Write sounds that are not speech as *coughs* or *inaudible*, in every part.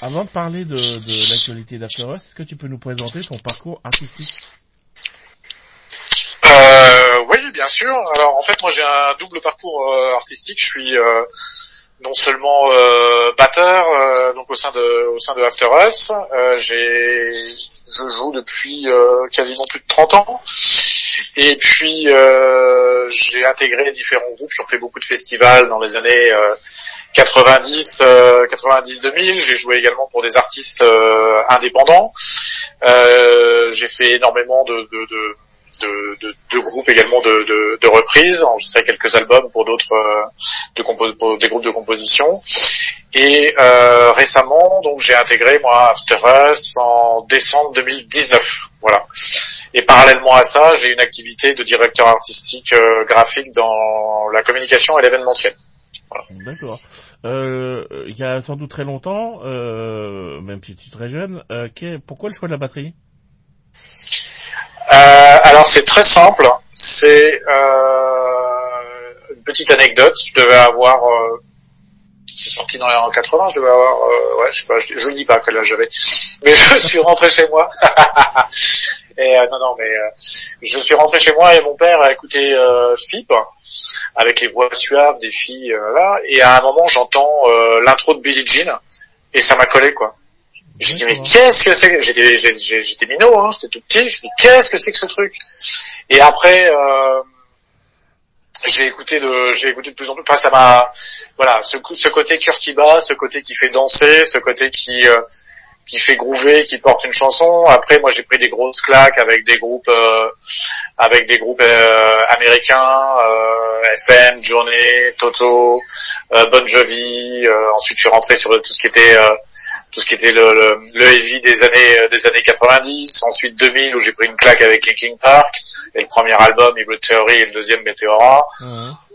avant de parler de, l'actualité d'After Us, est-ce que tu peux nous présenter ton parcours artistique? Euh, Oui, bien sûr. Alors en fait, moi j'ai un double parcours euh, artistique. Je suis euh, non seulement euh, batteur donc au sein de au sein de After Us, j'ai je joue depuis quasiment plus de 30 ans et puis j'ai intégré différents groupes qui ont fait beaucoup de festivals dans les années 90 90 2000, j'ai joué également pour des artistes indépendants. j'ai fait énormément de, de, de de, de, groupes également de, de, de reprises, enregistré quelques albums pour d'autres euh, pour des groupes de composition. Et euh, récemment, donc j'ai intégré moi After Us en décembre 2019, voilà. Et parallèlement à ça, j'ai une activité de directeur artistique euh, graphique dans la communication et l'événementiel. Voilà. D'accord. Euh, il y a sans doute très longtemps, euh, même si tu es très jeune, euh, pourquoi le choix de la batterie? Euh, alors c'est très simple. C'est euh, une petite anecdote. Je devais avoir, euh, c'est sorti dans les années 80. Je devais avoir, euh, ouais, je sais pas, je, ne dis pas quel âge j'avais, mais je suis rentré chez moi. *laughs* et euh, non, non, mais euh, je suis rentré chez moi et mon père a écouté FIP avec les voix suaves des filles là. Et à un moment, j'entends l'intro de Billie Jean et ça m'a collé quoi. J'ai dit mais qu'est-ce que c'est J'étais minot, hein, j'étais tout petit. Je dis qu'est-ce que c'est que ce truc? Et après euh, j'ai écouté de j'ai écouté de plus en plus. Enfin ça m'a voilà ce ce côté bat, ce côté qui fait danser, ce côté qui euh, qui fait groover, qui porte une chanson. Après, moi, j'ai pris des grosses claques avec des groupes, euh, avec des groupes euh, américains, euh, FM, Journée, Toto, Bon Jovi. ensuite, je suis rentré sur tout ce qui était tout ce qui était le, le, le, heavy des années des années 90. Ensuite 2000 où j'ai pris une claque avec Linkin Park et le premier album Evil Theory et le deuxième Meteora.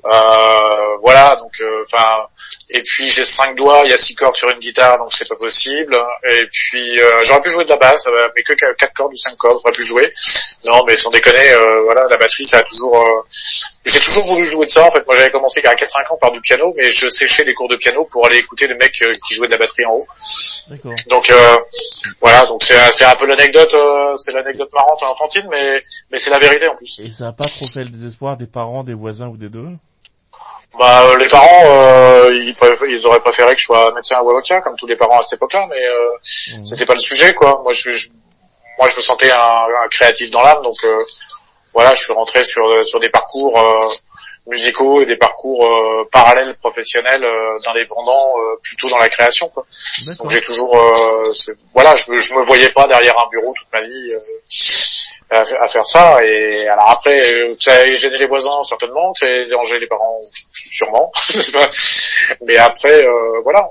Euh, voilà, donc enfin et puis j'ai cinq doigts, il y a six cordes sur une guitare, donc c'est pas possible. Et puis euh, j'aurais pu jouer de la basse, euh, mais que quatre cordes ou cinq cordes, j'aurais pu jouer. Non, mais sans déconner, euh, voilà, la batterie, ça a toujours. Euh, j'ai toujours voulu jouer de ça. En fait, moi j'avais commencé à 4-5 ans par du piano, mais je séchais les cours de piano pour aller écouter le mec qui jouait de la batterie en haut. Donc voilà, donc c'est c'est un peu l'anecdote, c'est l'anecdote marrante enfantine, mais mais c'est la vérité en plus. Et ça a pas trop fait le désespoir des parents, des voisins ou des deux bah, euh, les parents, euh, ils, ils, auraient préféré que je sois médecin ou avocat, comme tous les parents à cette époque-là, mais euh, mmh. c'était pas le sujet, quoi. Moi, je, moi, je me sentais un, un créatif dans l'âme, donc euh, voilà, je suis rentré sur sur des parcours musicaux et des parcours parallèles professionnels d'indépendants, plutôt dans la création, quoi. Donc j'ai toujours, voilà, je, je me voyais pas derrière un bureau toute ma vie à, faire ça. Et alors après, ça a gêné les voisins certainement, ça a dérangé les parents sûrement. *laughs* Mais après, euh, voilà.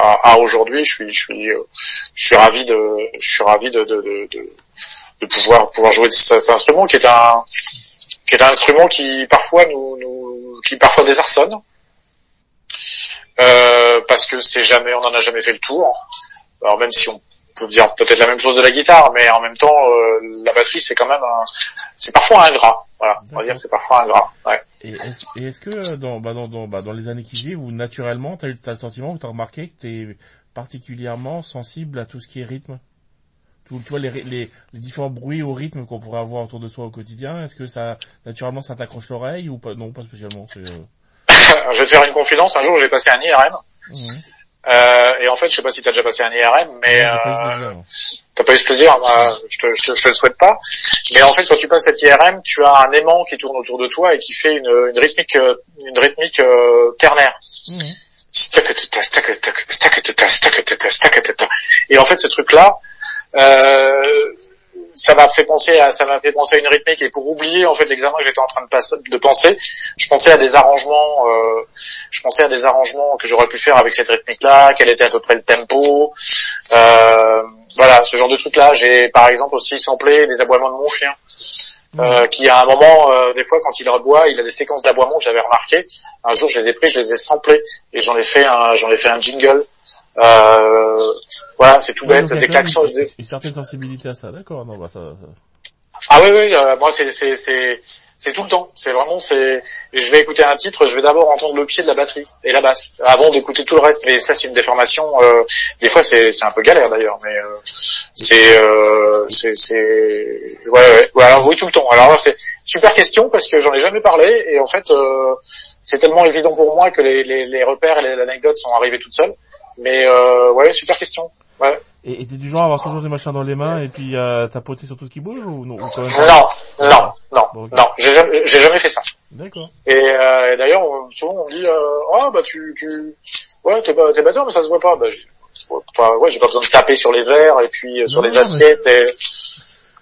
À, aujourd'hui, je suis, je suis, euh, je suis ravi de, je suis ravi de, de, de, de pouvoir pouvoir jouer cet instrument qui est un qui est un instrument qui parfois nous, nous qui parfois désarçonne euh, parce que c'est jamais on en a jamais fait le tour alors même si on peut dire peut-être la même chose de la guitare, mais en même temps, euh, la batterie, c'est quand même c'est parfois ingrat. Voilà, on va dire c'est parfois ingrat. Ouais. Et est-ce, est que euh, dans, bah, dans, dans, bah, dans les années qui viennent, ou naturellement, eu as le sentiment, que t'as remarqué que t'es particulièrement sensible à tout ce qui est rythme? Tu, vois les, les, les, différents bruits au rythme qu'on pourrait avoir autour de soi au quotidien, est-ce que ça naturellement ça t'accroche l'oreille ou pas? Non, pas spécialement. Euh... *coughs* je vais te faire une confidence. Un jour, j'ai passé un IRM. Mmh. Euh, et en fait, je sais pas si tu as déjà passé un IRM, mais euh, t'as pas eu ce plaisir. Bah, je, te, je, te, le souhaite pas. Mais en fait, quand tu passes cet IRM, tu as un aimant qui tourne autour de toi et qui fait une, une rythmique, euh, une rythmique euh, ternaire. Et en fait, ce truc-là, ça m'a fait penser à ça m'a fait penser à une rythmique et pour oublier en fait l'examen que j'étais en train de, passer, de penser, je pensais à des arrangements, euh, je pensais à des arrangements que j'aurais pu faire avec cette rythmique là, quel était à peu près le tempo, euh, voilà ce genre de trucs là. J'ai par exemple aussi samplé des aboiements de mon chien. Euh, qui à un moment, euh, des fois, quand il aboie, il a des séquences d'aboiements que j'avais remarqué. Un jour, je les ai pris, je les ai samplés et j'en ai fait un, j'en ai fait un jingle. Euh, voilà, c'est tout bête, des klaxons. Une certaine sensibilité à ça, d'accord. Non, bah ça. Ah oui, oui, euh, moi c'est c'est c'est c'est tout le temps. C'est vraiment c'est. Je vais écouter un titre, je vais d'abord entendre le pied de la batterie et la basse avant d'écouter tout le reste. Mais ça c'est une déformation. Euh, des fois c'est c'est un peu galère d'ailleurs, mais euh, c'est euh, c'est c'est ouais, ouais alors oui tout le temps. Alors c'est super question parce que j'en ai jamais parlé et en fait euh, c'est tellement évident pour moi que les les, les repères et les anecdotes sont arrivés toutes seules. Mais euh, ouais super question. Ouais. Et t'es du genre à avoir toujours des machins dans les mains et puis à euh, tapoter sur tout ce qui bouge ou non quand même Non, non, non, non, j'ai jamais, j'ai jamais fait ça. D'accord. Et, euh, d'ailleurs, souvent on me dit, euh, oh bah tu, tu, ouais t'es t'es batteur mais ça se voit pas. Bah, ouais, j'ai pas besoin de taper sur les verres et puis euh, sur les assiettes. Et...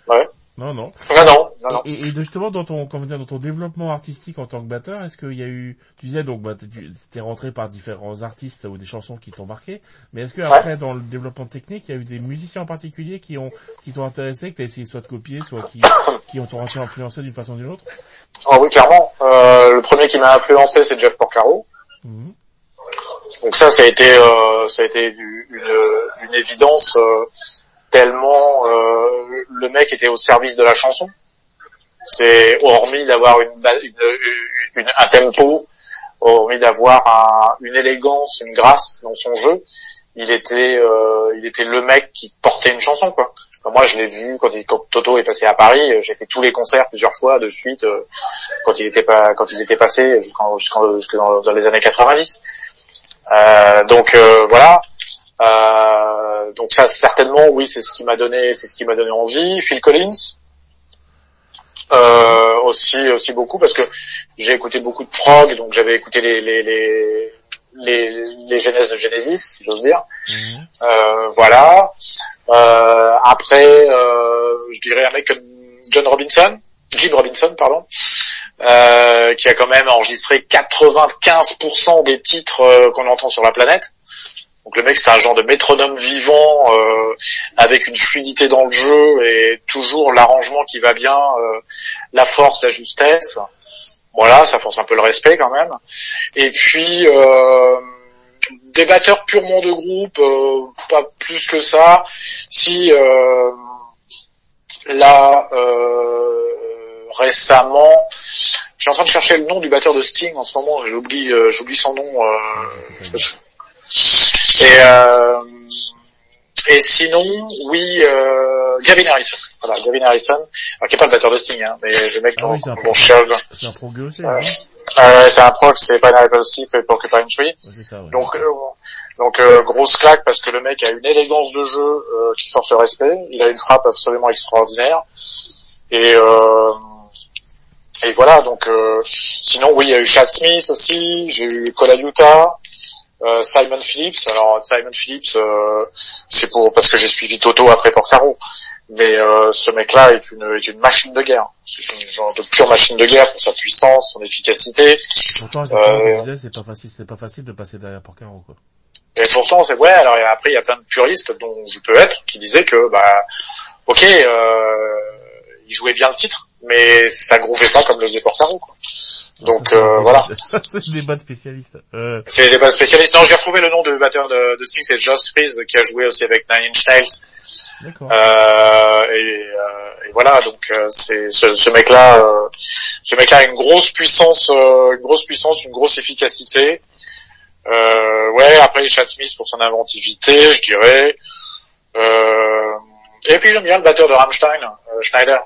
Ouais. Non, non. Non, non, non. Et, et, justement, dans ton, comment dire, dans ton développement artistique en tant que batteur, est-ce qu'il y a eu, tu disais donc, bah, t'es rentré par différents artistes ou des chansons qui t'ont marqué, mais est-ce que après, dans le développement technique, il y a eu des musiciens en particulier qui ont, qui t'ont intéressé, que t'as essayé soit de copier, soit qui, *coughs* qui ont influencé d'une façon ou d'une autre? Oh oui, clairement. Euh, le premier qui m'a influencé, c'est Jeff Porcaro. Mhm. Donc ça, ça a été, euh, ça a été une, une évidence. Euh, tellement euh, le mec était au service de la chanson. C'est hormis d'avoir une, une, un tempo, hormis d'avoir une élégance, une grâce dans son jeu, il était euh, il était le mec qui portait une chanson quoi. moi je l'ai vu quand, il, quand Toto est passé à Paris, j'ai fait tous les concerts plusieurs fois de suite euh, quand il était pas quand il était passé jusqu'en dans, dans, les années 90. Euh, donc euh, voilà, euh, donc ça certainement oui c'est ce qui m'a donné c'est ce qui m'a donné envie. Phil Collins euh, aussi aussi beaucoup parce que j'ai écouté beaucoup de prog donc j'avais écouté les les les les, les genèses de Genesis si j'ose dire. Mhm. Euh, voilà. Euh, après euh, je dirais un mec comme John Robinson, Jim Robinson pardon. Euh, qui a quand même enregistré 95% des titres qu'on entend sur la planète. Donc le mec c'est un genre de métronome vivant euh, avec une fluidité dans le jeu et toujours l'arrangement qui va bien, euh, la force, la justesse. Voilà, ça force un peu le respect quand même. Et puis euh, des batteurs purement de groupe, pas plus que ça. Si là récemment, je suis en train de chercher le nom du batteur de Sting en ce moment. J'oublie, j'oublie son nom. Et, euh, et sinon, oui, euh, Gavin Harrison. Voilà, Gavin Harrison, alors, qui est pas le batteur de Sting, hein, mais le mec ah oui, c'est un, bon C'est un prog aussi, euh, euh, C'est un prog, c'est Pineapple Thief et Porcupine Tree. ça, ouais. Donc, euh, donc euh, grosse claque parce que le mec a une élégance de jeu euh, qui force le respect. Il a une frappe absolument extraordinaire. Et euh, et voilà, donc sinon oui, il y a eu Chad Smith aussi, j'ai eu Cola Utah, euh, Simon Phillips. Alors Simon Phillips, euh, c'est pour parce que j'ai suivi Toto après Porcaro. Mais euh, ce mec-là est une, est une machine de guerre. C'est une genre de pure machine de guerre pour sa puissance, son efficacité. Pourtant, euh, c'est pas facile, c'était pas facile de passer derrière Porcaro, quoi. Et pourtant, c'est ouais. Alors après, il y a plein de puristes dont je peux être qui disaient que bah, ok, euh, il jouait bien le titre, mais ça grouvait pas comme le Porcaro, quoi. Donc euh, *laughs* voilà. c'est des de spécialistes. Euh... C'est des de spécialistes. Non, j'ai retrouvé le nom de batteur de, de Sting, c'est Josh Freeze qui a joué aussi avec Nine Inch Nails. D'accord. Euh, et, euh, et, voilà, donc euh, c'est ce, ce mec-là, euh, ce mec-là a une grosse puissance, une grosse puissance, une grosse efficacité. ouais, après Chad Smith pour son inventivité, je dirais. et puis j'aime bien le batteur de Rammstein, Schneider.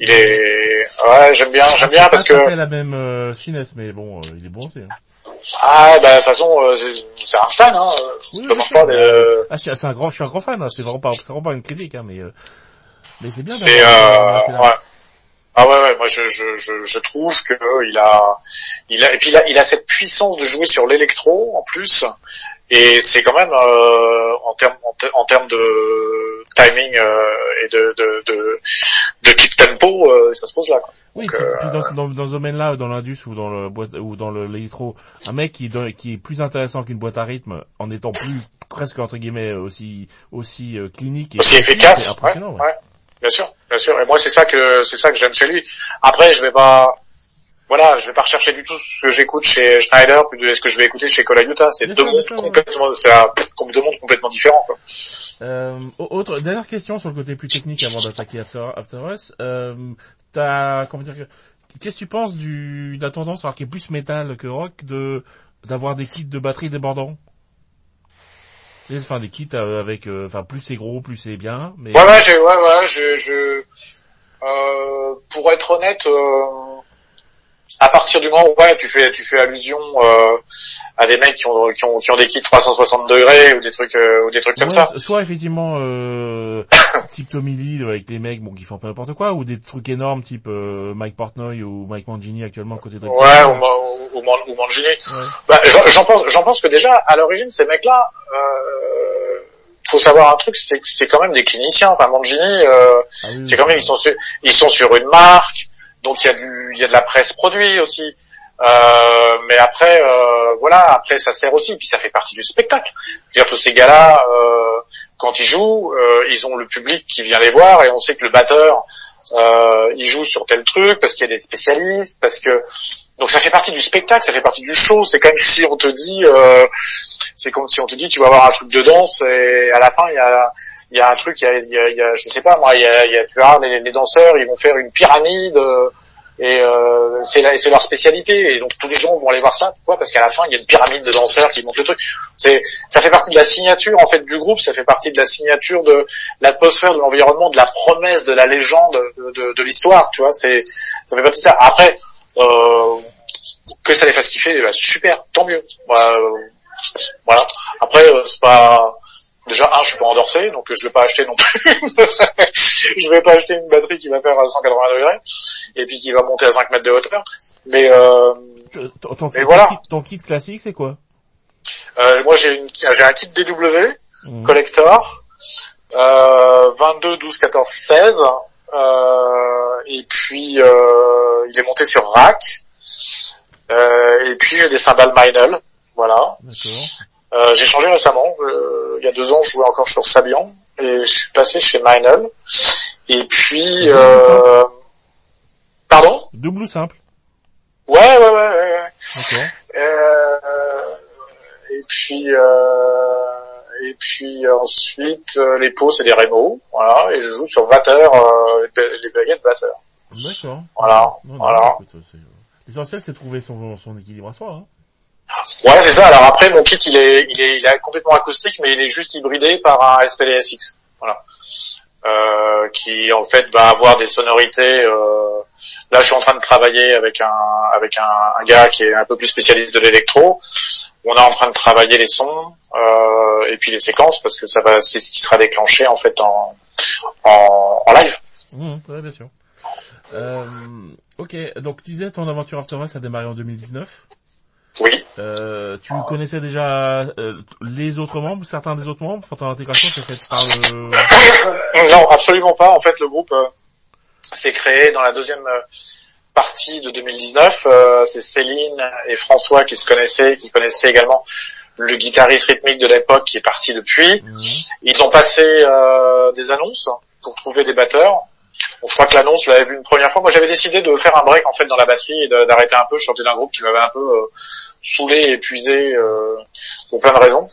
Il est, ouais, j'aime bien, j'aime bien parce que. C'est la même euh, finesse, mais bon, euh, il est bon aussi. Hein. Ah, bah de toute façon, euh, c'est Einstein, hein. Oui, des... Ah, c'est un grand, je suis un grand fan. Hein. C'est vraiment pas, c'est vraiment pas une critique, hein, mais mais c'est bien. C'est, euh, ouais. Ah ouais, ouais, moi je, je, je, je trouve que il a, il a, et puis il a, il a cette puissance de jouer sur l'électro en plus, et c'est quand même euh, en termes en, termes de timing euh, et de de, de, de kick tempo, euh, ça se pose là. Quoi. Oui, puis, euh, dans, dans, dans, ce domaine-là, dans l'indus ou dans le boîte ou dans l'électro, un mec qui qui est plus intéressant qu'une boîte à rythme en étant plus presque entre guillemets aussi aussi euh, clinique et aussi efficace. Ouais, ouais. Bien sûr, bien sûr. Et moi c'est ça que c'est ça que j'aime chez lui. Après, je vais pas voilà, je vais pas rechercher du tout ce que j'écoute chez Schneider plus de ce que je vais écouter chez Cola C'est deux mondes complètement, c'est deux mondes complètement différents. Quoi. Euh, autre dernière question sur le côté plus technique avant d'attaquer After, After Us. Euh, comment dire Qu'est-ce que tu penses du de la tendance alors qui est plus métal que rock de d'avoir des kits de batterie débordants? Enfin des kits euh, avec euh, enfin plus c'est gros plus c'est bien. Mais... Ouais ouais, ouais ouais je, je euh, pour être honnête. Euh à partir du moment où ouais, tu fais tu fais allusion euh, à des mecs qui ont, qui ont qui ont des kits 360 degrés ou des trucs euh, ou des trucs comme ça. Soit effectivement euh, *coughs* type Tommy Lee avec des mecs bon qui font pas n'importe quoi ou des trucs énormes type euh, Mike Portnoy ou Mike Mangini actuellement côté de Ouais, ou, ou, ou, Mangini. Ouais. Bah, j'en pense j'en pense que déjà à l'origine ces mecs là euh, faut savoir un truc, c'est que c'est quand même des cliniciens. Enfin, Mangini, euh, ah oui, c'est quand même ils sont sur, ils sont sur une marque, donc il y a du, il y a de la presse produit aussi. Euh, mais après, euh, voilà, après ça sert aussi, puis ça fait partie du spectacle. Je veux dire, tous ces gars-là, euh, quand ils jouent, euh, ils ont le public qui vient les voir, et on sait que le batteur, euh, il joue sur tel truc parce qu'il y a des spécialistes, parce que donc ça fait partie du spectacle, ça fait partie du show. C'est comme si on te dit, euh, c'est comme si on te dit, tu vas avoir un truc de danse et à la fin il y a, il y a un truc, il y a, il y a, je sais pas moi, il y a, il y a tu vois, les, danseurs, ils vont faire une pyramide. Euh, et euh, c'est leur spécialité et donc tous les gens vont aller voir ça. Pourquoi? Parce qu'à la fin il y a une pyramide de danseurs qui montent le truc. C'est ça fait partie de la signature en fait du groupe ça fait partie de la signature de l'atmosphère de l'environnement de la promesse de la légende de, de, de l'histoire tu vois c'est ça fait partie de ça. Après euh, que ça les fasse kiffer bah, super tant mieux. Bah, euh, voilà. Après euh, c'est pas Déjà, un, je suis pas endorsé, donc je vais pas acheter non plus. *laughs* je vais pas acheter une batterie qui va faire 180 degrés et puis qui va monter à 5 mètres de hauteur. Mais, euh, ton, voilà. Kit, ton kit classique, c'est quoi? Euh, Moi, j'ai j'ai un kit DW mmh. collector, euh, 22, 12, 14, 16, euh, et puis euh, il est monté sur rack. Euh, et puis j'ai des cymbales Meinl, voilà. Euh, j'ai changé récemment. il y a deux ans, je jouais encore sur Sabian et je suis passé chez Meinl. Et puis, euh... pardon? Double ou simple Ouais, ouais, ouais, ouais. ouais. Euh... Et puis, euh... et puis ensuite, euh, les pots c'est des Remo, voilà. Et je joue sur Vater, euh, les baguettes Vater. D'accord. Voilà, voilà. L'essentiel c'est de trouver son, son équilibre à soi. Hein. Ouais, c'est ça. Alors après, mon kit, il est, il est, il est complètement acoustique, mais il est juste hybridé par un SPDSX. Voilà. Euh, qui en fait va avoir des sonorités. Euh... Là, je suis en train de travailler avec un avec un, gars qui est un peu plus spécialiste de l'électro. On est en train de travailler les sons euh, et puis les séquences parce que ça va, c'est ce qui sera déclenché en fait en en, live. Mmh, ouais, bien sûr. Euh, ok, donc tu disais ton aventure After a démarré en 2019. Oui. Euh, tu connaissais déjà euh, les autres membres, certains des autres membres, ton intégration s'est faite par le... *coughs* Non, absolument pas. En fait, le groupe euh, s'est créé dans la deuxième euh, partie de 2019. Euh, c'est Céline et François qui se connaissaient, qui connaissaient également le guitariste rythmique de l'époque qui est parti depuis. Mhm. Ils ont passé des annonces pour trouver des batteurs. Je crois que l'annonce, je l'avais vu une première fois. Moi, j'avais décidé de faire un break en fait dans la batterie et d'arrêter un peu. Je sortais d'un groupe qui m'avait un peu euh, saoulé, épuisé euh, pour plein de raisons.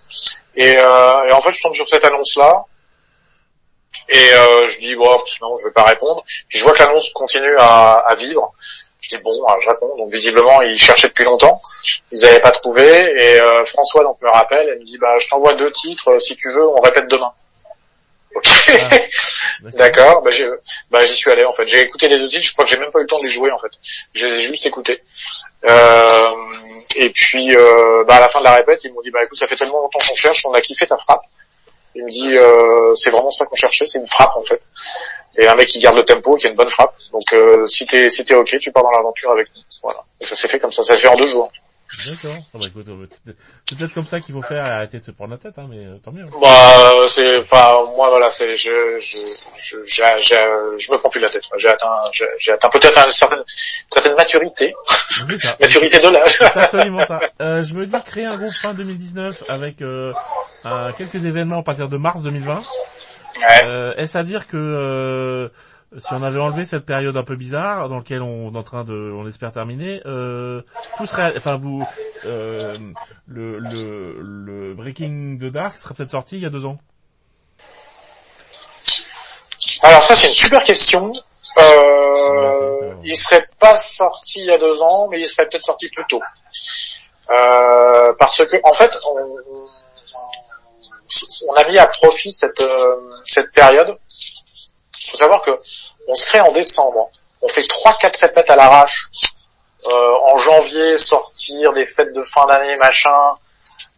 Et, euh, et, en fait, je tombe sur cette annonce-là et je dis bon, non, je vais pas répondre. Puis je vois que l'annonce continue à, vivre. Je dis bon, je réponds. Donc visiblement, ils cherchaient depuis longtemps. Ils n'avaient pas trouvé. Et François donc me rappelle. Elle me dit bah je t'envoie deux titres. Si tu veux, on répète demain. Ok. Ah, D'accord. Bah, bah, j'y suis allé en fait. J'ai écouté les deux titres. Je crois que j'ai même pas eu le temps de les jouer en fait. J'ai juste écouté. Euh, et puis euh, bah, à la fin de la répète, ils m'ont dit bah écoute, ça fait tellement longtemps qu'on cherche, on a kiffé ta frappe. Il me dit euh, c'est vraiment ça qu'on cherchait, c'est une frappe en fait. Et un mec qui garde le tempo, qui a une bonne frappe. Donc euh, si t'es si t'es ok, tu pars dans l'aventure avec nous. Voilà. Et ça s'est fait comme ça. Ça s'est fait en deux jours. D'accord. Ah bah écoute, c'est peut-être comme ça qu'il faut faire arrêter de se prendre la tête, hein, mais euh, tant mieux. Bah c'est, enfin moi voilà, c'est je je je je, je me prends plus la tête. J'ai atteint j'ai atteint peut-être une certaine certaine maturité, ça. *laughs* maturité de l'âge. C'est absolument ça. Euh, je me dis créer un groupe fin 2019 avec euh, quelques événements à partir de mars 2020. Ouais. Euh, est-ce à dire que euh, si on avait enlevé cette période un peu bizarre dans laquelle on est en train de, on espère terminer, euh, tout serait, enfin vous, euh, le, le, le Breaking the Dark serait peut-être sorti il y a deux ans. Alors ça c'est une super question. Euh, il serait pas sorti il y a deux ans, mais il serait peut-être sorti plus tôt. Euh, parce que en fait, on, on a mis à profit cette euh, cette période. Faut savoir que on se crée en décembre. On fait trois quatre répètes à l'arrache. Euh, en janvier, sortir des fêtes de fin d'année, machin.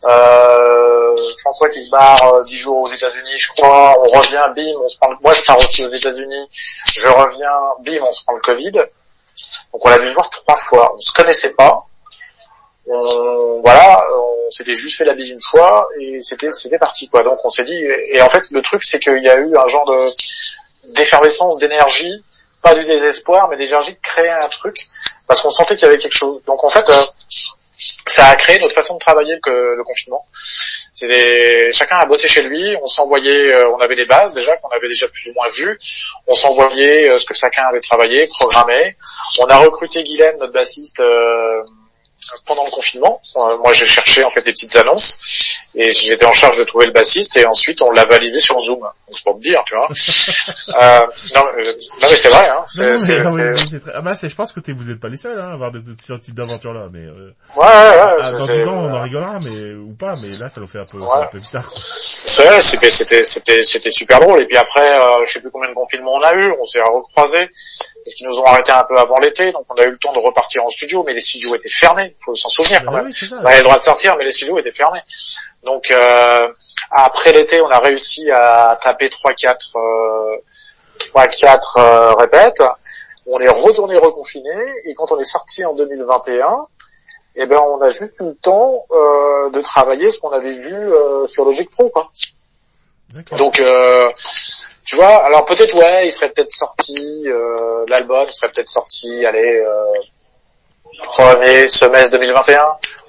Euh, François qui se barre dix jours aux États-Unis, je crois. On revient, bim, on se prend. Moi, je pars aussi aux États-Unis. Je reviens, bim, on se prend le Covid. Donc on a dû se voir trois fois. On se connaissait pas. On, voilà, on s'était juste fait la bise une fois et c'était c'était parti quoi. Donc on s'est dit et en fait le truc c'est qu'il y a eu un genre de d'effervescence d'énergie, pas du désespoir mais d'énergie de créer un truc parce qu'on sentait qu'il y avait quelque chose. Donc en fait euh, ça a créé notre façon de travailler le, le confinement. C'était chacun a bossé chez lui, on s'envoyait, euh, on avait des bases déjà qu'on avait déjà plus ou moins vues, on s'envoyait euh, ce que chacun avait travaillé, programmé. On a recruté Guylaine, notre bassiste. Pendant le confinement. Moi, j'ai cherché en fait des petites annonces et j'étais en charge de trouver le bassiste et ensuite on l'a validé sur Zoom. Donc c'est pour te dire, tu vois. *laughs* euh, non, euh, non, mais c'est vrai. Hein, c'est, c'est, c'est... Ah bah c'est, je pense que t'es, vous êtes pas les seuls hein, à avoir de, de, ce type d'aventure là. Mais euh... ouais, ouais, ouais. Ah, dans 10 ans, on en rigolera, mais ou pas. Mais là, ça nous fait un peu, ouais. un peu bizarre. Vrai, c'était, c'était, c'était super drôle. Et puis après, euh, je sais plus combien de confinements on a eu. On s'est recroisés parce qu'ils nous ont arrêté un peu avant l'été, donc on a eu le temps de repartir en studio, mais les studios étaient fermés faut s'en souvenir quand même. Oui, on avait le droit de sortir, mais les studios étaient fermés. Donc euh, après l'été, on a réussi à taper 3-4 euh, 3-4 euh, répètes. On est retourné reconfiné et quand on est sorti en 2021, eh ben on a juste eu le temps euh, de travailler ce qu'on avait vu euh, sur Logic Pro quoi. Donc euh, tu vois, alors peut-être ouais, il serait peut-être sorti euh, l'album serait peut-être sorti allez euh, premier semestre 2021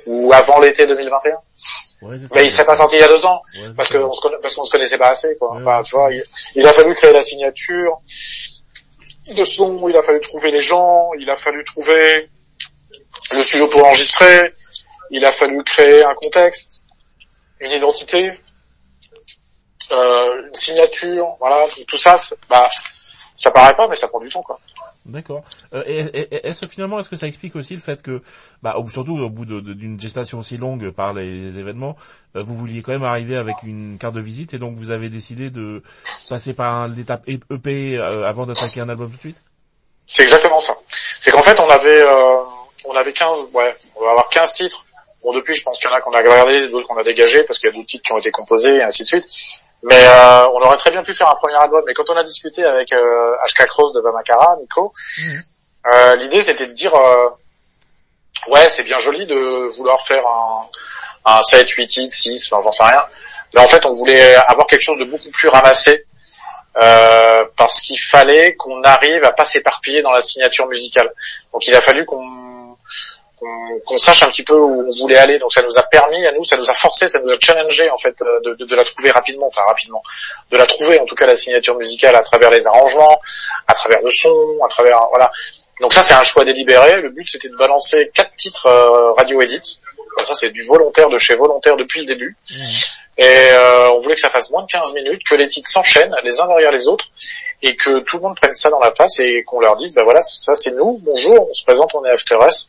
ou avant l'été 2021. Ouais, mais il serait pas sorti il y a deux ans ouais, parce qu'on se conna... parce qu'on se connaissait pas assez quoi. Enfin, tu vois, il, il, a fallu créer la signature de son, il a fallu trouver les gens, il a fallu trouver le studio pour enregistrer, il a fallu créer un contexte, une identité, euh, une signature, voilà, tout ça, bah ça paraît pas mais ça prend du temps quoi. D'accord. Euh, est-ce finalement, est-ce que ça explique aussi le fait que, bah, surtout au bout d'une gestation aussi longue par les, événements, euh, vous vouliez quand même arriver avec une carte de visite et donc vous avez décidé de passer par l'étape EP euh, avant d'attaquer un album tout de suite? C'est exactement ça. C'est qu'en fait, on avait, euh, on avait 15, ouais, on va avoir 15 titres. Bon, depuis, je pense qu'il y en a qu'on a gardé, d'autres qu'on a dégagés parce qu'il y a d'autres titres qui ont été composés et ainsi de suite. Mais euh, on aurait très bien pu faire un premier album. Mais quand on a discuté avec euh, HK Cross de Vamakara, Nico, mmh. euh, l'idée c'était de dire euh, ouais c'est bien joli de vouloir faire un, un 7, 8 titres, 6, enfin j'en sais rien. Mais en fait on voulait avoir quelque chose de beaucoup plus ramassé euh, parce qu'il fallait qu'on arrive à pas s'éparpiller dans la signature musicale. Donc il a fallu qu'on qu'on sache un petit peu où on voulait aller. Donc ça nous a permis à nous, ça nous a forcé, ça nous a challengé en fait de, de, de, la trouver rapidement, enfin rapidement, de la trouver en tout cas la signature musicale à travers les arrangements, à travers le son, à travers voilà. Donc ça c'est un choix délibéré. Le but c'était de balancer quatre titres euh, radio edit. ça c'est du volontaire de chez volontaire depuis le début. Mmh. Et euh, on voulait que ça fasse moins de 15 minutes, que les titres s'enchaînent les uns derrière les autres et que tout le monde prenne ça dans la face et qu'on leur dise, ben voilà, ça c'est nous, bonjour, on se présente, on est After Us,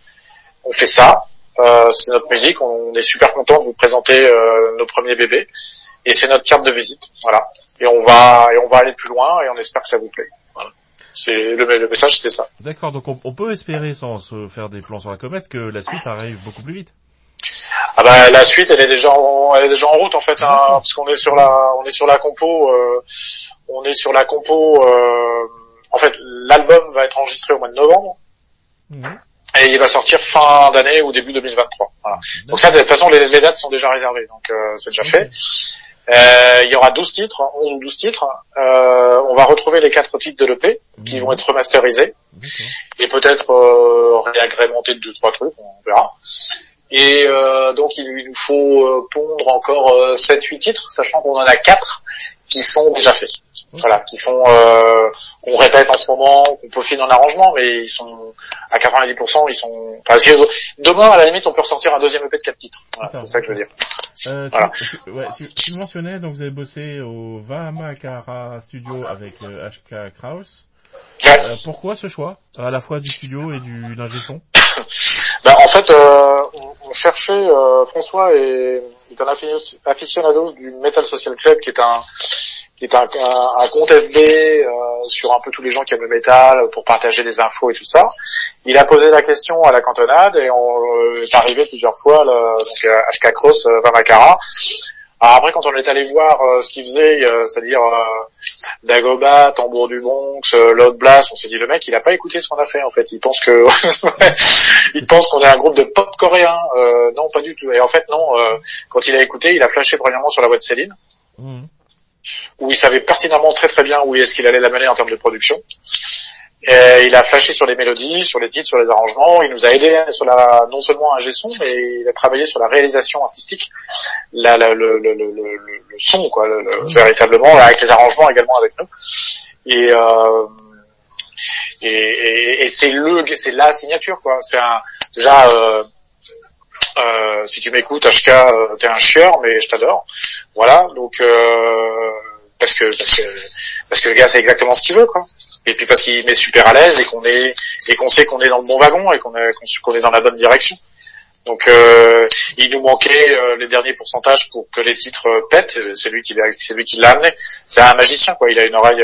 on fait ça, euh, c'est notre musique, on est super content de vous présenter euh, nos premiers bébés et c'est notre carte de visite, voilà. Et on va et on va aller plus loin et on espère que ça vous plaît. Voilà. C'est le, le message, c'était ça. D'accord, donc on, on, peut espérer sans se faire des plans sur la comète que la suite arrive beaucoup plus vite. Ah bah la suite, elle est déjà en, elle est déjà en route en fait, hein, parce qu'on est sur la, on est sur la compo, euh, on est sur la compo. Euh, en fait, l'album va être enregistré au mois de novembre. Mmh et il va sortir fin d'année ou début 2023. Voilà. Donc ça, de toute façon, les, les dates sont déjà réservées, donc euh, c'est déjà fait. Euh, il y aura 12 titres, 11 ou 12 titres. Euh, on va retrouver les quatre titres de l'EP qui vont être remasterisés et peut-être euh, réagrémentés de deux trois trucs, on verra. Et euh, donc il, il, nous faut euh, pondre encore 7-8 titres, sachant qu'on en a 4 qui sont déjà faits. Voilà, qui sont, euh, qu'on répète en ce moment, qu'on peaufine en arrangement, mais ils sont à 90%, ils sont. Enfin, demain, à la limite, on peut ressortir un deuxième EP de quatre titres. Voilà, c'est ça que je veux dire. Euh, voilà. tu, ouais, tu, tu, mentionnais donc vous avez bossé au Vamakara Studio avec euh, HK Kraus. Euh, pourquoi ce choix à la fois du studio et du l'ingé son *coughs* ben, En fait, euh, on, cherchait, euh, François est, est, un aficionado du Metal Social Club qui est un qui est un, un, compte FB euh, sur un peu tous les gens qui aiment le métal pour partager des infos et tout ça. Il a posé la question à la cantonade et on est arrivé plusieurs fois là, donc HK Cross Vamakara alors après, quand on est allé voir euh, ce qu'il faisait, euh, c'est-à-dire euh, Dagoba, Tambour du Bronx, Loud Blast, on s'est dit le mec, il a pas écouté ce qu'on a fait en fait. Il pense que *laughs* il pense qu'on est un groupe de pop coréen. non, pas du tout. Et en fait, non. quand il a écouté, il a flashé premièrement sur la voix de Céline, mmh. Où il savait pertinemment très très bien où est-ce qu'il allait l'amener en termes de production. Et il a flashé sur les mélodies, sur les titres, sur les arrangements. Il nous a aidé sur la, non seulement un son, mais il a travaillé sur la réalisation artistique, la, la, le, le, le, le, son, quoi, véritablement, avec les arrangements également avec nous. Et, euh, et, et, et c'est le, c'est la signature, quoi. C'est un, déjà, euh, euh, si tu m'écoutes, HK, euh, t'es un chieur, mais je t'adore. Voilà, donc. Euh, parce que parce que parce que le gars c'est exactement ce qu'il veut quoi. Et puis parce qu'il met super à l'aise et qu'on est et qu'on sait qu'on est dans le bon wagon et qu'on est dans la bonne direction. Donc euh, il nous manquait euh, les derniers pourcentages pour que les titres pètent. C'est lui qui c'est lui qui l'a amené. C'est un magicien quoi. Il a une oreille,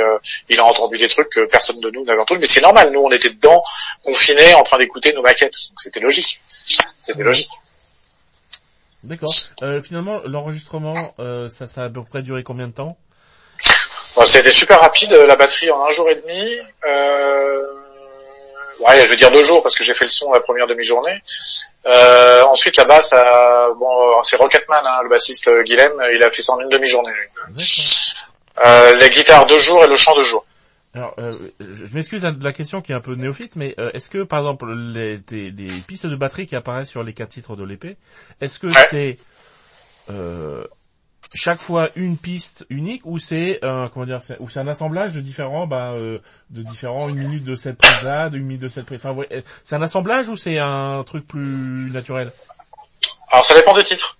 il a entendu des trucs que personne de nous n'avait entendu. Mais c'est normal. Nous on était dedans, confinés, en train d'écouter nos maquettes. Donc c'était logique. C'était logique. D'accord. finalement l'enregistrement, ça, ça a à peu près duré combien de temps? C'était super rapide, la batterie en un jour et demi. Euh, ouais, je veux dire deux jours parce que j'ai fait le son la première demi-journée. Euh, ensuite, la basse, bon, c'est Rocketman, hein, le bassiste Guilhem, il a fait ça en une demi-journée. Euh, la guitare deux jours et le chant deux jours. Alors, euh, je m'excuse de la question qui est un peu néophyte, mais euh, est-ce que, par exemple, les, les, pistes de batterie qui apparaissent sur les quatre titres de l'épée, est-ce que c'est euh, chaque fois une piste unique ou c'est euh, comment dire ou c'est un assemblage de différents bah euh, de différents une minute de cette prise là une minute de cette prise enfin ouais, c'est un assemblage ou c'est un truc plus naturel? Alors ça dépend des titres.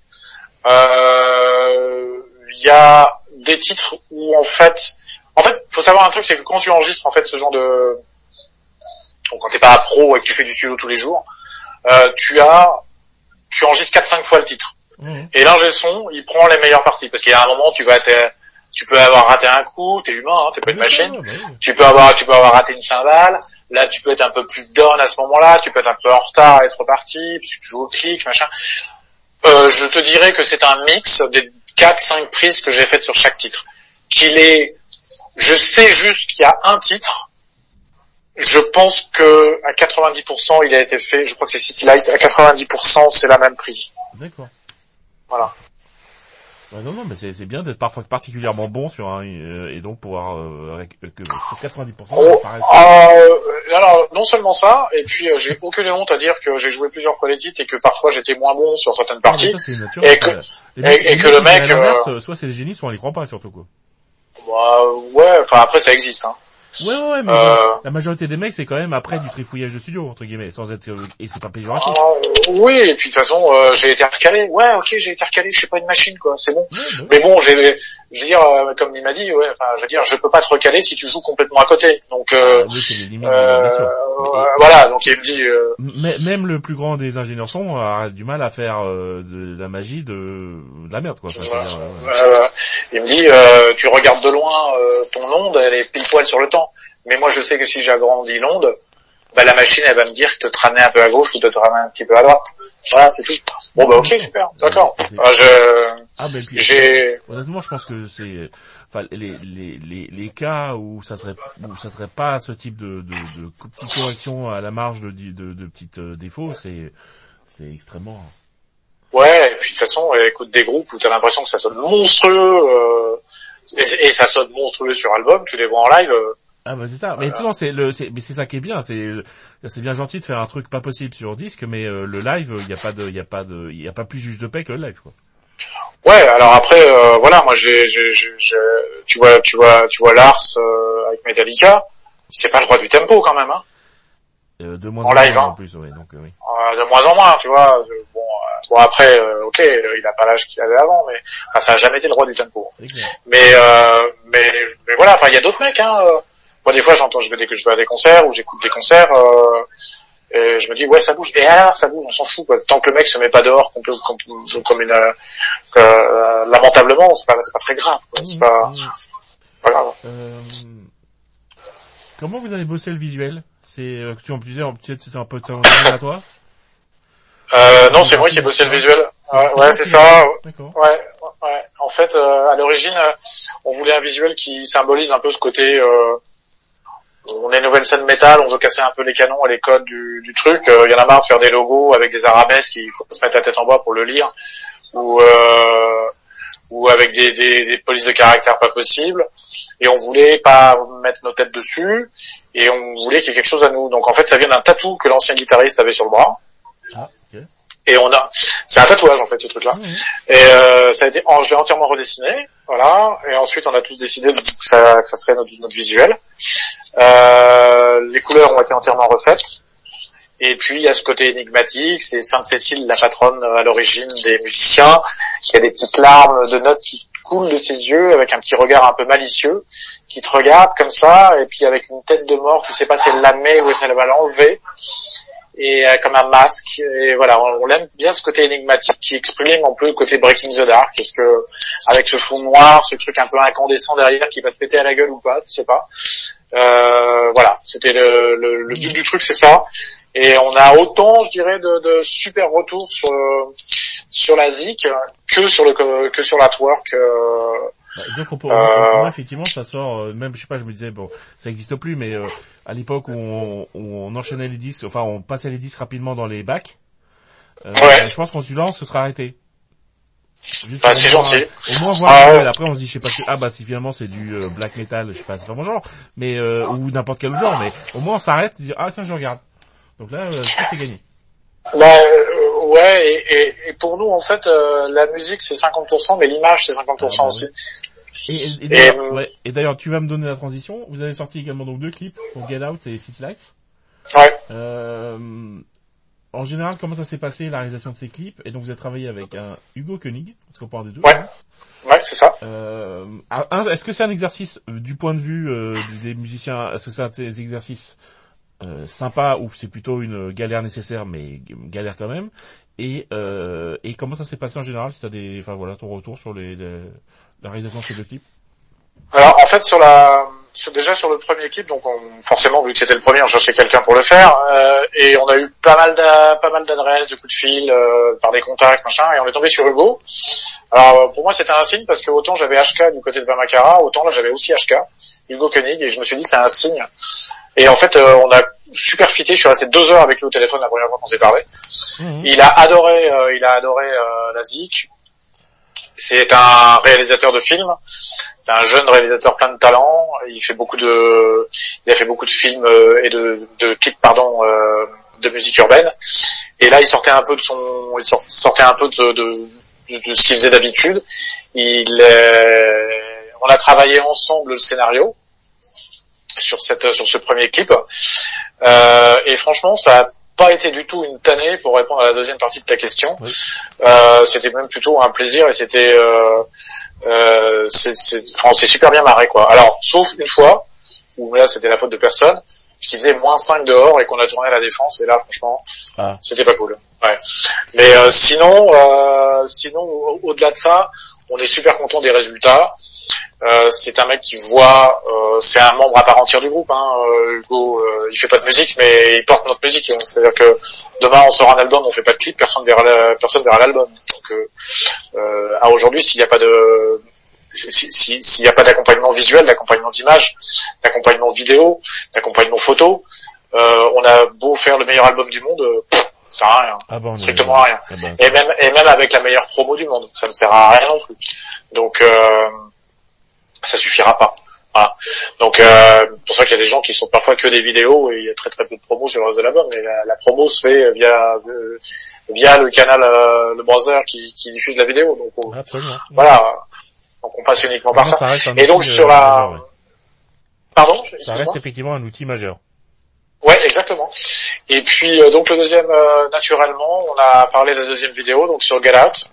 Euh, il y a des titres où en fait en fait faut savoir un truc c'est que quand tu enregistres en fait ce genre de donc quand t'es pas pro et que tu fais du studio tous les jours euh, tu as tu enregistres 4-5 fois le titre Mhm. Et l'ingé son, il prend les meilleures parties parce qu'il y a un moment, tu vas être, tu peux avoir raté un coup, t'es humain, hein, t'es pas une machine. Tu peux avoir, tu peux avoir raté une cymbale. Là, tu peux être un peu plus down à ce moment-là. Tu peux être un peu en retard, être reparti, parce que tu joues au clic, machin. Euh, je te dirais que c'est un mix des 4-5 prises que j'ai faites sur chaque titre. Qu'il est, je sais juste qu'il y a un titre. Je pense que à 90% il a été fait. Je crois que c'est City Light. À 90% c'est la même prise. D'accord. Voilà. Bah non, non, mais c'est bien d'être parfois particulièrement bon sur un euh, et donc pouvoir euh, que sur 90%. Oh, euh, alors non seulement ça, et puis euh, j'ai aucune honte à dire que j'ai joué plusieurs fois les titres et que parfois j'étais moins bon sur certaines parties. et, que, et, que le mec, soit c'est des génies, soit on les croit pas surtout quoi. Bah ouais, enfin après ça existe. Hein. Ouais, ouais, mais euh... la majorité des mecs, c'est quand même après du trifouillage de studio, entre guillemets, sans être, et c'est pas péjoratif. Euh, oui, et puis de toute façon, euh, j'ai été recalé. Ouais, ok, j'ai été recalé, je suis pas une machine, quoi, c'est bon. Bah mais bon, j'ai, je veux dire, euh, comme il m'a dit, ouais, enfin, je veux dire, je peux pas te recaler si tu joues complètement à côté. Donc, euh, ah, oui, c'est les limites voilà, donc il me dit. Même le plus grand des ingénieurs son a du mal à faire de la magie de, de la merde, quoi. il me dit, tu regardes de loin ton onde, elle est pile poil sur le temps. Mais moi, je sais que si j'agrandis l'onde, bah, la machine, elle va me dire de te ramener un peu à gauche ou de te ramener un petit peu à droite. Voilà, c'est tout. Bon, bah, ok, super. D'accord. Ah, je, ah, ben, j'ai... Honnêtement, je pense que c'est, enfin, les, les, les, les cas où ça serait, où ça serait pas ce type de, de, de petites corrections à la marge de, de, de petites euh, défauts, c'est, c'est extrêmement... Ouais, et puis de toute façon, écoute des groupes où t'as l'impression que ça sonne monstrueux, euh, et, et, ça sonne monstrueux sur album, tu les vois en live, euh, ah bah c'est ça. Mais tu c'est le, c'est, mais c'est ça qui est bien. C'est, c'est bien gentil de faire un truc pas possible sur disque, mais euh, le live, il y a pas de, il y a pas de, il y a pas plus juge de paix que le live, quoi. Ouais, alors après, euh, voilà, moi, j'ai, j'ai, j'ai, j'ai- tu vois, tu vois, tu vois Lars euh, avec Metallica, c'est pas le roi du tempo quand même, hein. Euh, de moins En en moins live, hein. en plus, ouais, donc euh, oui. Euh, de moins en moins, tu vois. Bon, euh, bon après, euh, ok, il a pas l'âge qu'il avait avant, mais enfin, ça a jamais été le roi du tempo. Mais, euh, mais, mais voilà, enfin, il y a d'autres mecs, hein. Moi, des fois, j'entends, je vais des, je vais à des concerts ou j'écoute des concerts. Euh, et je me dis ouais ça bouge et alors ça bouge on s'en fout quoi tant que le mec se met pas dehors comme, comme, comme une euh, euh, lamentablement c'est pas c'est pas très grave quoi. c'est pas, Mmh. pas grave Euh, comment vous avez bossé le visuel? C'est euh, que tu en plusieurs, peut-être c'est un peu à toi? Euh, non c'est moi qui ai bossé le visuel ouais, C'est ouais ça. Ouais, ouais. En fait, euh, à l'origine, on voulait un visuel qui symbolise un peu ce côté. Euh, on est une nouvelle scène métal, on veut casser un peu les canons et les codes du, du truc. Euh, Il y en a marre de faire des logos avec des arabesques, il faut se mettre la tête en bas pour le lire, ou euh, ou avec des, des, des polices de caractère pas possibles. Et on voulait pas mettre nos têtes dessus, et on voulait qu'il y ait quelque chose à nous. Donc en fait, ça vient d'un tatou que l'ancien guitariste avait sur le bras. Ah. Et on a, c'est un tatouage en fait ce truc-là. Et euh, ça a été, je l'ai entièrement redessiné, voilà. Et ensuite, on a tous décidé que ça, que ça serait notre, notre visuel. Euh, les couleurs ont été entièrement refaites. Et puis, il y a ce côté énigmatique. C'est Sainte-Cécile, la patronne euh, à l'origine des musiciens. Y a des petites larmes de notes qui coulent de ses yeux avec un petit regard un peu malicieux qui te regarde comme ça. Et puis, avec une tête de mort, tu sais pas si elle la met ou si elle va l'enlever et euh, comme un masque et voilà on, on aime bien ce côté énigmatique qui exprime un peu le côté Breaking the Dark est-ce que avec ce fond noir ce truc un peu incandescent derrière qui va te péter à la gueule ou pas tu sais pas euh, voilà c'était le, le, le but du truc c'est ça et on a autant je dirais de, de super retours sur sur la zik que sur le que sur la twerk euh, Bah, peut, Euh. on- effectivement, ça sort, euh, même, je sais pas, je me disais, bon, ça existe plus, mais à l'époque où on, enchaînait les disques, enfin, on passait les disques rapidement dans les bacs, Ouais. je pense qu'on se lance, ce sera arrêté. Pour c'est gentil. Au moins voir Ah, ouais. Après, on se dit, je sais pas, si- ah bah si finalement c'est du euh, black metal, je sais pas, c'est pas mon genre, mais euh, ou n'importe quel genre, mais au moins on s'arrête, et dit, ah tiens, je regarde. Donc là, euh, c'est gagné. Bah, euh, ouais, et, et, et pour nous, en fait, euh, la musique c'est 50%, mais l'image c'est 50% Ah, bah aussi. Et, d'ailleurs, ouais, tu vas me donner la transition. Vous avez sorti également donc deux clips pour Get Out et City Lights. Ouais. Euh, en général, comment ça s'est passé la réalisation de ces clips? Et donc vous avez travaillé avec un Hugo Koenig, parce qu'on parle des deux. Ouais. Ouais, c'est ça. Euh, un- Est-ce que c'est un exercice euh, du point de vue euh, des musiciens Est-ce que c'est un des exercices euh, sympa ou c'est plutôt une galère nécessaire mais galère quand même? Et, euh, et comment ça s'est passé en général? Si t'as des, enfin voilà, ton retour sur les, les- la réalisation de ces deux clips? Alors, en fait, sur la, déjà sur le premier clip, donc on, forcément, vu que c'était le premier, on cherchait quelqu'un pour le faire, euh, et on a eu pas mal pas mal d'adresses, de coups de fil, euh, par des contacts, machin, et on est tombé sur Hugo. Alors, euh, pour moi, c'était un signe parce que autant j'avais HK du côté de Vamakara, autant là j'avais aussi HK, Hugo Koenig, et je me suis dit c'est un signe. Et en fait, euh, on a super fité. Je suis resté deux heures avec lui au téléphone la première fois qu'on s'est parlé. Mhm. Il a adoré, euh, il a adoré euh, la ZIC. C'est un réalisateur de films, un jeune réalisateur plein de talent. Il fait beaucoup de, il a fait beaucoup de films euh, et de, clips, pardon, euh, de musique urbaine. Et là, il sortait un peu de son, il sort- sortait un peu de, ce qu'il faisait d'habitude. Il, on a travaillé ensemble le scénario sur cette, sur ce premier clip. Euh, et franchement, ça a pas été du tout une tannée pour répondre à la deuxième partie de ta question. Oui. Euh, c'était même plutôt un plaisir et c'était, euh, euh, c'est, c'est, enfin, on s'est super bien marré quoi. Alors, sauf une fois où là c'était la faute de personne, qui faisait moins 5 dehors et qu'on a tourné à la défense et là franchement, Ah. c'était pas cool. Ouais. Mais euh, sinon, euh, sinon au- au-delà de ça, on est super content des résultats. Euh, c'est un mec qui voit, euh, c'est un membre à part entière du groupe. Hein, euh, Hugo, euh, il fait pas de musique, mais il porte notre musique. hein. C'est-à-dire que demain on sort un album, on fait pas de clip, personne verra, la- personne verra l'album. Donc, à aujourd'hui, s'il n'y a pas de, si- si- s'il n'y a pas d'accompagnement visuel, d'accompagnement d'image, d'accompagnement vidéo, d'accompagnement photo, euh, on a beau faire le meilleur album du monde, ça sert à rien. Ah bon, Strictement à rien. Ah ben, Et même, et même avec la meilleure promo du monde, ça ne sert à rien non plus. Donc, euh, ça suffira pas. Voilà. Donc euh, pour ça qu'il y a des gens qui sont parfois que des vidéos et il y a très très peu de promos sur le reste de l'album, mais la, la, promo se fait via euh, via le canal, euh, le browser qui, qui, diffuse la vidéo. Donc on, voilà, donc on passe uniquement par Non, ça. Et donc sur euh, la, majeur, ouais. pardon, Ça reste effectivement un outil majeur. Ouais, exactement. Et puis euh, donc le deuxième, euh, naturellement, on a parlé de la deuxième vidéo, donc sur Get Out.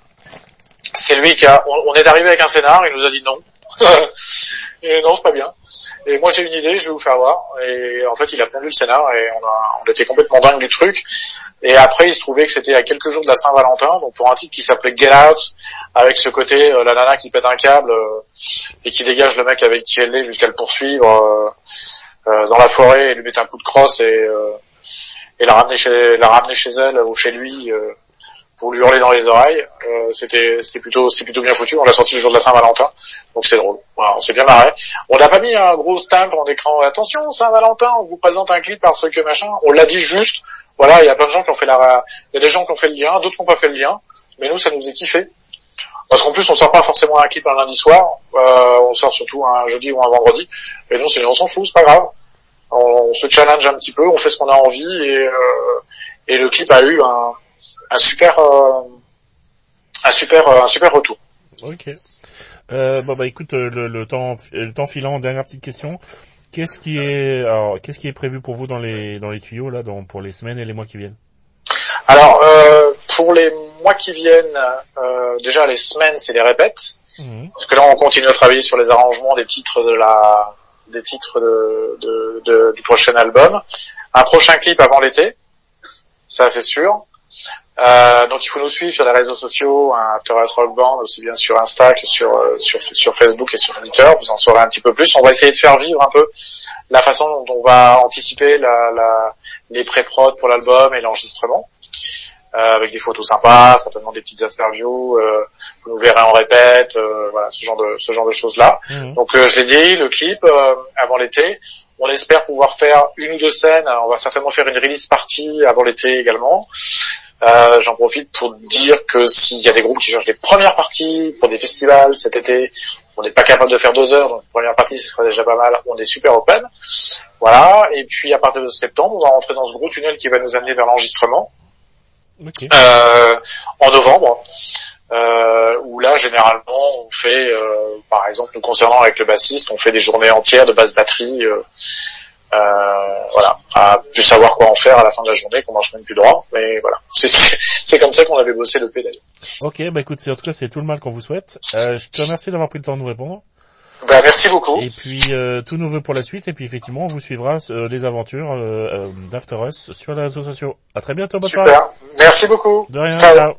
C'est lui qui a, on, on est arrivé avec un scénar, il nous a dit non. *laughs* et non, c'est pas bien. Et moi j'ai une idée, je vais vous faire voir. Et en fait, il a pondu le scénar et on, a, on était complètement dingue du truc. Et après, il se trouvait que c'était à quelques jours de la Saint-Valentin, donc pour un titre qui s'appelait Get Out, avec ce côté euh, la nana qui pète un câble euh, et qui dégage le mec avec qui elle est jusqu'à le poursuivre euh, euh, dans la forêt et lui mettre un coup de crosse et, et la ramener chez la ramener chez elle ou chez lui pour lui hurler dans les oreilles. Euh, c'était c'était plutôt c'est plutôt bien foutu. On l'a sorti le jour de la Saint-Valentin, donc c'est drôle. Voilà, on s'est bien marré. On n'a pas mis un gros stamp en écran. Attention Saint-Valentin, on vous présente un clip parce que machin. On l'a dit juste. Voilà, il y a plein de gens qui ont fait la, il y a des gens qui ont fait le lien, d'autres qui n'ont pas fait le lien, mais nous ça nous est kiffé. Parce qu'en plus on sort pas forcément un clip un lundi soir, euh, on sort surtout un jeudi ou un vendredi. Et nous c'est on s'en fout, c'est pas grave. On, on se challenge un petit peu, on fait ce qu'on a envie et, euh, et le clip a eu un, un super euh, un super euh, un super retour. Ok. Euh, bon bah écoute, euh, le, le temps le temps filant, dernière petite question. Qu'est-ce qui est alors qu'est-ce qui est prévu pour vous dans les dans les tuyaux là, dans, pour les semaines et les mois qui viennent? Alors euh, pour les mois qui viennent, euh, déjà les semaines c'est les répètes. Mhm. Parce que là, on continue à travailler sur les arrangements des titres de la, des titres de, de- de- du prochain album. Un prochain clip avant l'été, ça c'est sûr. Euh, donc il faut nous suivre sur les réseaux sociaux, un After Us Rock Band, aussi bien sur Insta que sur, euh, sur, sur Facebook et sur Twitter. Vous en saurez un petit peu plus. On va essayer de faire vivre un peu la façon dont on va anticiper la, la, les pré-prod pour l'album et l'enregistrement. Euh, avec des photos sympas, certainement des petites interviews, euh, vous nous verrez en répète, euh, voilà, ce genre de ce genre de choses là. Mhm. Donc euh, je l'ai dit, le clip euh, avant l'été. On espère pouvoir faire une ou deux scènes. On va certainement faire une release party avant l'été également. Euh, J'en profite pour dire que s'il y a des groupes qui cherchent des premières parties pour des festivals cet été, on n'est pas capable de faire deux heures, donc première partie ce serait déjà pas mal. On est super open. Voilà. Et puis à partir de septembre, on va rentrer dans ce gros tunnel qui va nous amener vers l'enregistrement Ok. euh, en novembre, euh, où là généralement on fait, euh, par exemple nous concernant avec le bassiste, on fait des journées entières de basse batterie, euh, voilà, à plus savoir quoi en faire à la fin de la journée, qu'on marche même plus droit, mais voilà, c'est *laughs* comme ça qu'on avait bossé le pédale. Ok, bah écoute, en tout cas c'est tout le mal qu'on vous souhaite. Euh, je te remercie d'avoir pris le temps de nous répondre. Bah, merci beaucoup. Et puis euh, tous nos vœux pour la suite. Et puis effectivement, on vous suivra euh, les aventures euh, euh, d'After Us sur les réseaux sociaux. À très bientôt, bonne soirée. Super. Merci beaucoup. De rien. Ciao. ciao.